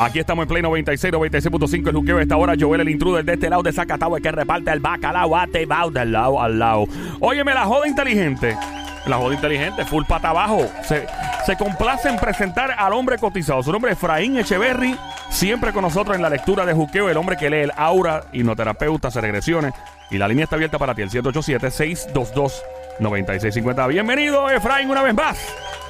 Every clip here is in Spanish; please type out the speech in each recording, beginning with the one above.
Aquí estamos en Play 96, 96.5 el juqueo de esta hora. Joel, el intruder de este lado de Zacatau, que reparte el bacalao atebao del lado al lado. Óyeme, la joda inteligente. La joda inteligente, full pata abajo. Se, se complace en presentar al hombre cotizado. Su nombre es Efraín Echeverry. Siempre con nosotros en la lectura de juqueo, el hombre que lee el aura, hipnoterapeuta, hace regresiones. Y la línea está abierta para ti, el 787-622-9650. Bienvenido, Efraín, una vez más.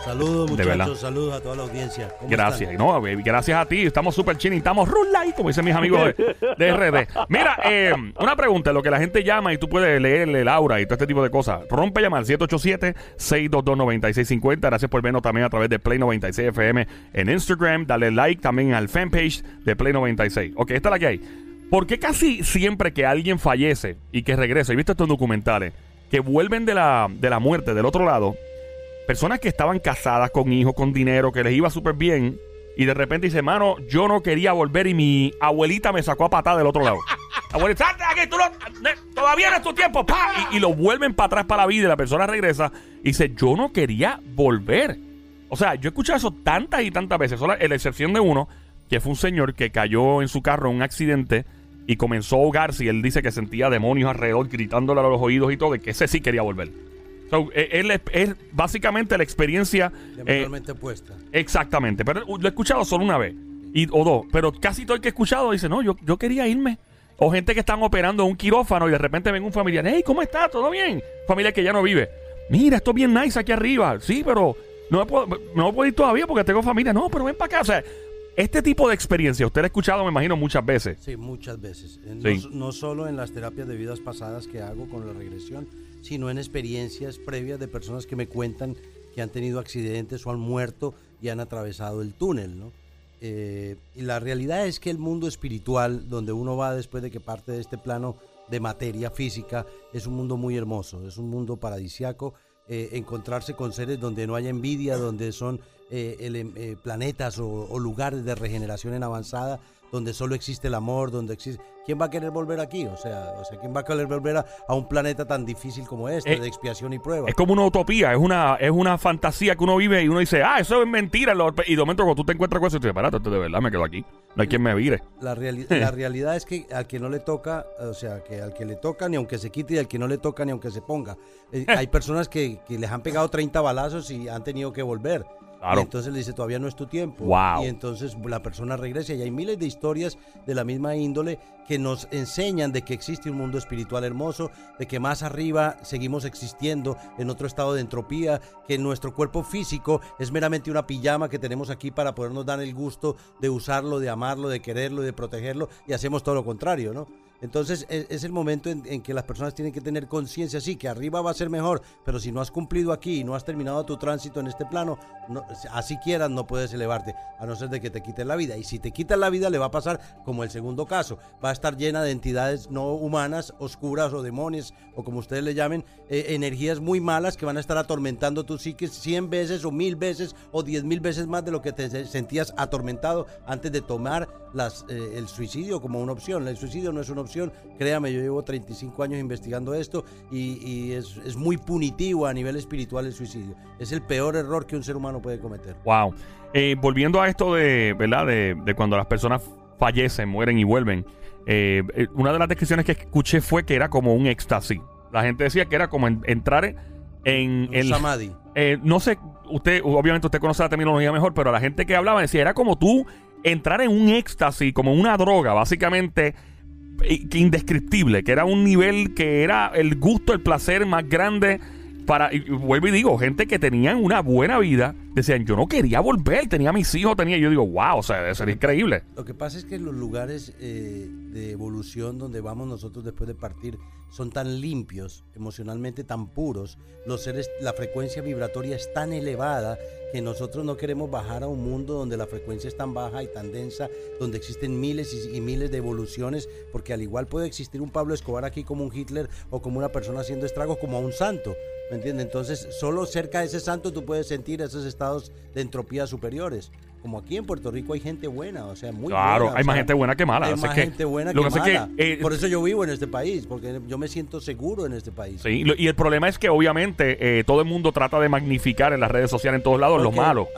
Saludos muchachos, saludos a toda la audiencia. ¿Cómo Gracias, están? no, baby, gracias a ti. Estamos súper chinos, estamos rulay, como dicen mis amigos de, de RD. Mira, eh, una pregunta, lo que la gente llama y tú puedes leerle el aura y todo este tipo de cosas. Rompe llamar 787-622-9650. Gracias por vernos también a través de Play 96 FM en Instagram. Dale like también al fanpage de Play 96. Ok, esta es la que hay. ¿Por qué casi siempre que alguien fallece y que regresa, he visto estos documentales, que vuelven de la, de la muerte del otro lado, personas que estaban casadas con hijos, con dinero, que les iba súper bien, y de repente dice, mano, yo no quería volver y mi abuelita me sacó a patada del otro lado. abuelita, salte de aquí, tú no- todavía no es tu tiempo, pa. Y, y lo vuelven para atrás para la vida y la persona regresa y dice, yo no quería volver. O sea, yo he escuchado eso tantas y tantas veces, solo en la excepción de uno, que fue un señor que cayó en su carro en un accidente y comenzó a ahogarse y él dice que sentía demonios alrededor gritándole a los oídos y todo, y que ese sí quería volver. So, eh, él es, básicamente la experiencia. eh, opuesta. exactamente. Pero lo he escuchado solo una vez. Y, o dos. Pero casi todo el que he escuchado dice, no, yo, yo quería irme. O gente que están operando en un quirófano y de repente ven un familiar. Hey, ¿cómo está? ¿Todo bien? Familia que ya no vive. Mira, esto es bien nice aquí arriba. Sí, pero no me puedo, no me puedo ir todavía porque tengo familia. No, pero ven para acá. O sea, este tipo de experiencia, usted lo ha escuchado, me imagino, muchas veces. Sí, muchas veces. Eh, Sí. No, no solo en las terapias de vidas pasadas que hago con la regresión, sino en experiencias previas de personas que me cuentan que han tenido accidentes o han muerto y han atravesado el túnel, ¿no? Eh, y la realidad es que el mundo espiritual, donde uno va después de que parte de este plano de materia física, es un mundo muy hermoso, es un mundo paradisiaco. Eh, encontrarse con seres donde no haya envidia, donde son eh, ele- eh, planetas o, o lugares de regeneración en avanzada, donde solo existe el amor, donde existe... ¿Quién va a querer volver aquí? O sea, o sea ¿quién va a querer volver a, a un planeta tan difícil como este, Eh, de expiación y prueba? Es como una utopía, es una, es una fantasía que uno vive y uno dice, ah, eso es mentira. lo- Y de momento cuando tú te encuentras con eso, tú dices, espérate, esto de verdad me quedo aquí. No hay quien me vire. La, reali- la realidad es que al que no le toca, o sea, que al que le toca ni aunque se quite y al que no le toca ni aunque se ponga. Eh, hay personas que, que les han pegado 30 balazos y han tenido que volver. Claro. Y entonces le dice, todavía no es tu tiempo. Wow. Y entonces la persona regresa y hay miles de historias de la misma índole que nos enseñan de que existe un mundo espiritual hermoso, de que más arriba seguimos existiendo en otro estado de entropía, que nuestro cuerpo físico es meramente una pijama que tenemos aquí para podernos dar el gusto de usarlo, de amarlo, de quererlo, de protegerlo y hacemos todo lo contrario, ¿no? Entonces es, es el momento en, que las personas tienen que tener conciencia, sí, que arriba va a ser mejor, pero si no has cumplido aquí y no has terminado tu tránsito en este plano, no- así quieras no puedes elevarte, a no ser de que te quiten la vida. Y si te quitan la vida le va a pasar como el segundo caso, va a estar llena de entidades no humanas, oscuras o demonios, o como ustedes le llamen, eh, energías muy malas que van a estar atormentando tu psique 100 veces o mil veces o 10 mil veces más de lo que te se- sentías atormentado antes de tomar eh, el suicidio como una opción. El suicidio no es una opción, créame, yo llevo 35 años investigando esto y, y es, es muy punitivo a nivel espiritual el suicidio. Es el peor error que un ser humano puede cometer. Wow. Eh, volviendo a esto de, ¿verdad? De, de cuando las personas fallecen, mueren y vuelven. eh, eh, una de las descripciones que escuché fue que era como un éxtasis. La gente decía que era como en- entrar en... Un el- samadhi. eh, no sé, usted, obviamente usted conoce la terminología mejor, pero la gente que hablaba decía, era como tú entrar en un éxtasis, como una droga, básicamente indescriptible, que era un nivel que era el gusto, el placer más grande para, y vuelvo y digo, gente que tenían una buena vida, decían, yo no quería volver, tenía mis hijos, tenía, yo digo, wow, o sea, debe ser increíble. Lo que pasa es que los lugares eh, de evolución donde vamos nosotros después de partir son tan limpios, emocionalmente tan puros, los seres, la frecuencia vibratoria es tan elevada que nosotros no queremos bajar a un mundo donde la frecuencia es tan baja y tan densa, donde existen miles y, y miles de evoluciones, porque al igual puede existir un Pablo Escobar aquí como un Hitler o como una persona haciendo estragos como a un santo. ¿Me entiendes? Entonces, solo cerca de ese santo tú puedes sentir esos estados de entropía superiores. Como aquí en Puerto Rico hay gente buena, o sea, muy Claro, buena, hay más sea, gente buena que mala. Hay más que gente buena lo que, que es mala. que, eh, Por eso yo vivo en este país, porque yo me siento seguro en este país. Sí, y el problema es que obviamente eh, todo el mundo trata de magnificar en las redes sociales en todos lados los malos.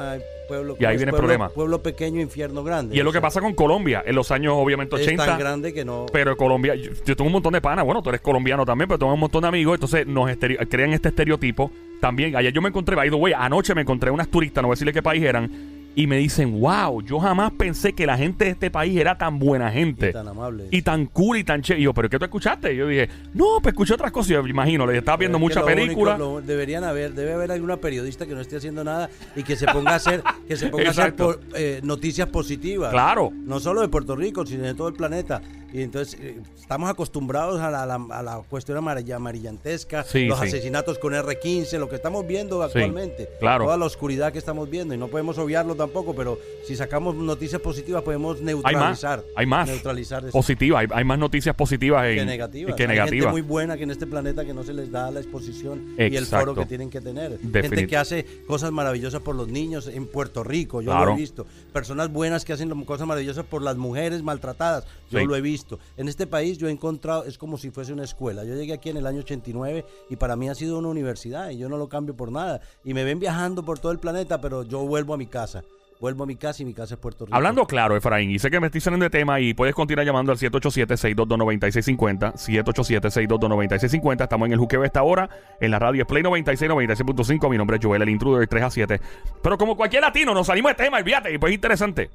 pueblo, Y ahí es viene el problema. Pueblo pequeño, infierno grande. Y es lo que pasa con Colombia en los años, obviamente, Es 80. tan grande que no. Pero Colombia, yo, yo tengo un montón de panas, bueno, tú eres colombiano también, pero tengo un montón de amigos, entonces nos estereo- crean este estereotipo. También, ayer yo me encontré, by the way, anoche me encontré unas turistas, no voy a decirle qué país eran, y me dicen, wow, yo jamás pensé que la gente de este país era tan buena gente. y tan amable. Y tan cool y tan chévere. Y yo, ¿pero qué tú escuchaste? Y yo dije, no, pues escuché otras cosas. Yo me imagino, le estaba viendo mucha película. único- lo- deberían haber, debe haber alguna periodista que no esté haciendo nada y que se ponga a hacer, que se ponga a hacer Exacto. po- eh, noticias positivas. Claro. No solo de Puerto Rico, sino de todo el planeta. Y entonces eh, estamos acostumbrados a la, a la- a la cuestión amarilla- amarillantesca, Sí, los sí. asesinatos con R15, lo que estamos viendo actualmente. claro. Toda la oscuridad que estamos viendo. Y no podemos obviarlo tampoco, pero si sacamos noticias positivas podemos Hay más, neutralizar. hay más. Neutralizar eso Positivas, hay, hay más noticias positivas en- que negativas. que Hay gente negativas. muy buena que en este planeta que no se les da la exposición y el foro que tienen que tener. Definit- Gente que hace cosas maravillosas por los niños en Puerto Rico, yo Claro. lo he visto. Personas buenas que hacen cosas maravillosas por las mujeres maltratadas, yo lo he visto. En este país yo he encontrado, es como si fuese una escuela. Yo llegué aquí en el año 89 y para mí ha sido una universidad y yo no lo cambio por nada. Y me ven viajando por todo el planeta, pero yo vuelvo a mi casa. Vuelvo a mi casa y mi casa es Puerto Rico. Hablando claro, Efraín, y sé que me estoy saliendo de tema y puedes continuar llamando al 787-622-9650. 787-622-9650. Estamos en el juqueo esta hora. En la radio es Play 96, 96.5. Mi nombre es Joel, el intruder, 3 a 7. Pero como cualquier latino, nos salimos de tema, olvídate. Y pues es interesante.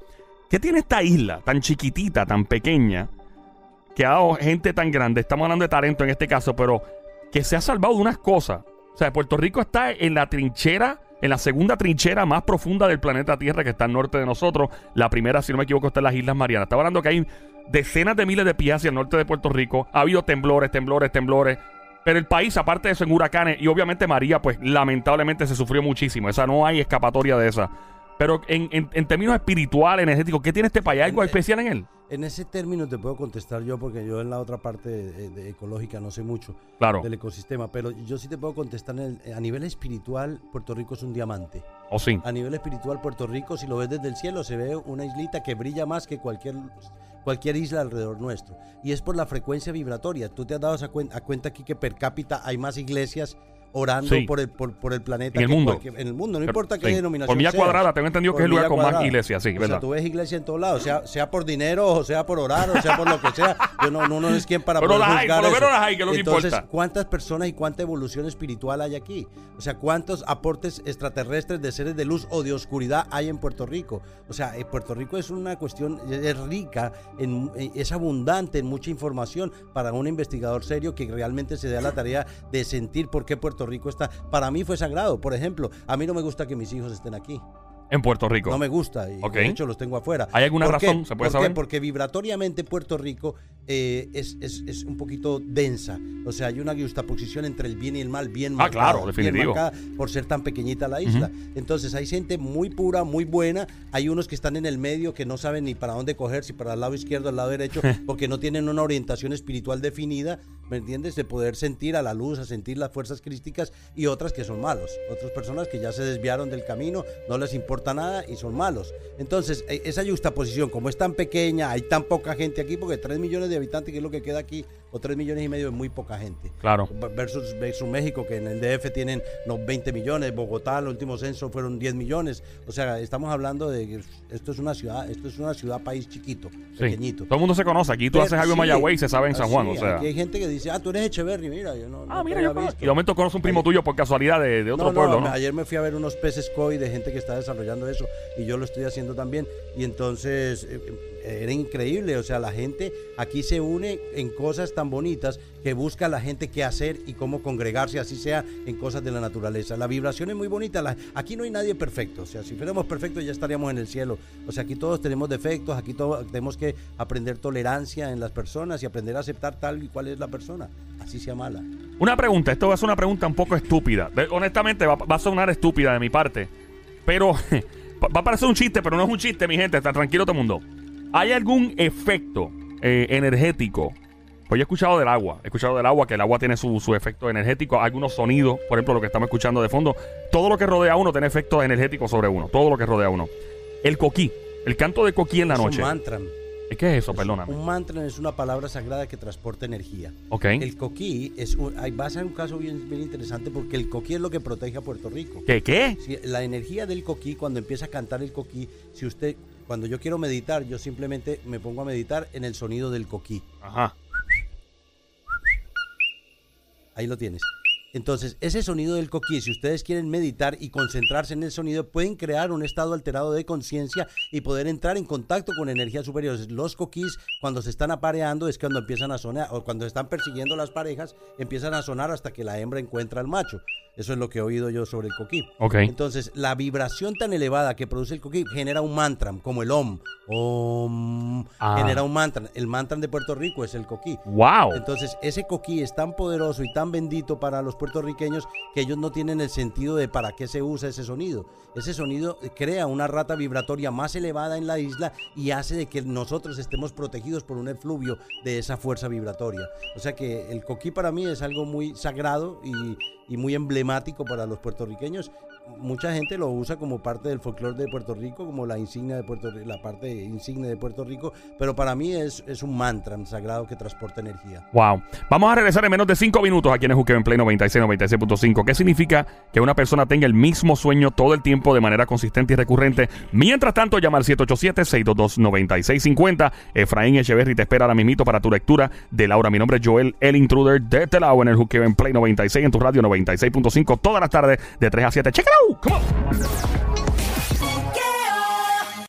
¿Qué tiene esta isla tan chiquitita, tan pequeña, que ha dado gente tan grande? Estamos hablando de talento en este caso, pero que se ha salvado de unas cosas. O sea, Puerto Rico está en la trinchera, en la segunda trinchera más profunda del planeta Tierra, que está al norte de nosotros. La primera, si no me equivoco, está en las Islas Marianas. Estamos hablando que hay decenas de miles de pies hacia el norte de Puerto Rico. Ha habido temblores, temblores, temblores. Pero el país, aparte de eso, en huracanes, y obviamente María, pues lamentablemente se sufrió muchísimo. Esa no hay escapatoria de esa. Pero en, en- en términos espirituales, energéticos, ¿qué tiene este país? ¿Hay ¿Algo especial en él? En ese término te puedo contestar yo porque yo en la otra parte de- de ecológica no sé mucho. Claro. del ecosistema, pero yo sí te puedo contestar en el- a nivel espiritual, Puerto Rico es un diamante. ¿O sí? A nivel espiritual, Puerto Rico, si lo ves desde el cielo, se ve una islita que brilla más que cualquier, cualquier isla alrededor nuestro. Y es por la frecuencia vibratoria. Tú te has dado cuen- a cuenta aquí que per cápita hay más iglesias orando Sí. por, el, por, por el planeta. En el mundo. en el mundo, no Pero- importa qué sí. denominación Por milla seas. cuadrada, tengo entendido que es el lugar milla con más cuadrada. iglesias, sí, o ¿verdad? sea, tú ves iglesia en todos lados, sea, sea por dinero, o sea por orar, o sea por lo que sea. Yo no, no, no es quien para Pero poder las hay, por lo menos las hay, que es lo que Entonces, importa. ¿cuántas personas y cuánta evolución espiritual hay aquí? O sea, ¿cuántos aportes extraterrestres de seres de luz o de oscuridad hay en Puerto Rico? O sea, eh, Puerto Rico es una cuestión, es es rica, en, eh, es abundante en mucha información para un investigador serio que realmente se dé a la tarea de sentir por qué Puerto Rico está. Para mí fue sagrado. Por ejemplo, a mí no me gusta que mis hijos estén aquí. En Puerto Rico. No me gusta y Ok. de hecho los tengo afuera. ¿Hay alguna ¿Por qué? razón? ¿Se puede ¿Por qué? saber? Porque vibratoriamente Puerto Rico eh, es, es- es un poquito densa. O sea, hay una justaposición entre el bien y el mal, bien Ah, marcada, claro, bien definitivo. marcada por ser tan pequeñita la isla. Entonces hay gente muy pura, muy buena. Hay unos que están en el medio que no saben ni para dónde coger, si para el lado izquierdo el lado derecho, porque no tienen una orientación espiritual definida, ¿me entiendes? De poder sentir a la luz, a sentir las fuerzas crísticas y otras que son malos. Otras personas que ya se desviaron del camino, no les importa nada y son malos. Entonces, e- esa justaposición, como es tan pequeña, hay tan poca gente aquí, porque 3 millones de habitantes, que es lo que queda aquí, o 3 millones y medio es muy poca gente. Claro. Versus, versus México, que en el DF tienen los 20 millones, Bogotá, el último censo fueron 10 millones. O sea, estamos hablando de que esto es una ciudad, esto es una ciudad país chiquito, Sí. pequeñito. Todo el mundo se conoce. Aquí tú Pero haces algo en Mayagüey y se sabe en San Juan. O sea. aquí hay gente que dice, ah, tú eres Echeverry, mira, yo no. Ah, no mira, yo visto. Y de momento conoce un primo tuyo por casualidad de, de otro No, no, pueblo, ¿no? Ayer me fui a ver unos peces koi de gente que está desarrollando eso y yo lo estoy haciendo también. Y entonces eh, eh, era increíble, o sea, la gente aquí se une en cosas tan bonitas que busca la gente qué hacer y cómo congregarse, así sea en cosas de la naturaleza. La vibración es muy bonita. aquí no hay nadie perfecto, o sea, si fuéramos perfectos ya estaríamos en el cielo. O sea, aquí todos tenemos defectos, aquí todos tenemos que aprender tolerancia en las personas y aprender a aceptar tal y cual es la persona, así sea mala. Una pregunta, esto va a ser una pregunta un poco estúpida. Honestamente, va, a sonar estúpida de mi parte. Pero va a parecer un chiste, pero no es un chiste, mi gente. Está tranquilo todo el mundo. ¿Hay algún efecto eh, energético? Pues yo he escuchado del agua. He escuchado del agua, que el agua tiene su, su efecto energético. Algunos sonidos, por ejemplo, lo que estamos escuchando de fondo. Todo lo que rodea a uno tiene efecto energético sobre uno. Todo lo que rodea a uno. El coquí. El canto de coquí en la Es noche. un mantra. ¿Qué es eso? Perdóname. Un mantra es una palabra sagrada que transporta energía. Ok. El coquí es un, va a ser un caso bien, bien interesante porque el coquí es lo que protege a Puerto Rico. ¿Qué? ¿Qué? Si la energía del coquí, cuando empieza a cantar el coquí, si usted, cuando yo quiero meditar, yo simplemente me pongo a meditar en el sonido del coquí. Ajá. Ahí lo tienes. Entonces, ese sonido del coquí, si ustedes quieren meditar y concentrarse en el sonido, pueden crear un estado alterado de conciencia y poder entrar en contacto con energías superiores. Los coquís, cuando se están apareando, es cuando empiezan a sonar, o cuando están persiguiendo las parejas, empiezan a sonar hasta que la hembra encuentra al macho. Eso es lo que he oído yo sobre el coquí. Ok. Entonces, la vibración tan elevada que produce el coquí genera un mantra, como el om. Om. Ah. Genera un mantra. El mantra de Puerto Rico es el coquí. Wow. Entonces, ese coquí es tan poderoso y tan bendito para los puertorriqueños que ellos no tienen el sentido de para qué se usa ese sonido. Ese sonido crea una rata vibratoria más elevada en la isla y hace de que nosotros estemos protegidos por un efluvio de esa fuerza vibratoria. O sea que el coquí para mí es algo muy sagrado y, y muy emblemático para los puertorriqueños. Mucha gente lo usa como parte del folclore de Puerto Rico, como la insignia de Puerto la parte insignia de Puerto Rico, pero para mí es, es un mantra sagrado que transporta energía. Wow. Vamos a regresar en menos de 5 minutos aquí en el en Play 96, 96.5. ¿Qué significa que una persona tenga el mismo sueño todo el tiempo de manera consistente y recurrente? Mientras tanto, llama al 787-622-9650. Efraín Echeverry te espera ahora mismito para tu lectura de Laura. Mi nombre es Joel, el intruder de Telao en el Juqueo en Play 96 en tu radio 96.5 todas las tardes de 3 a 7. Check go! Come on!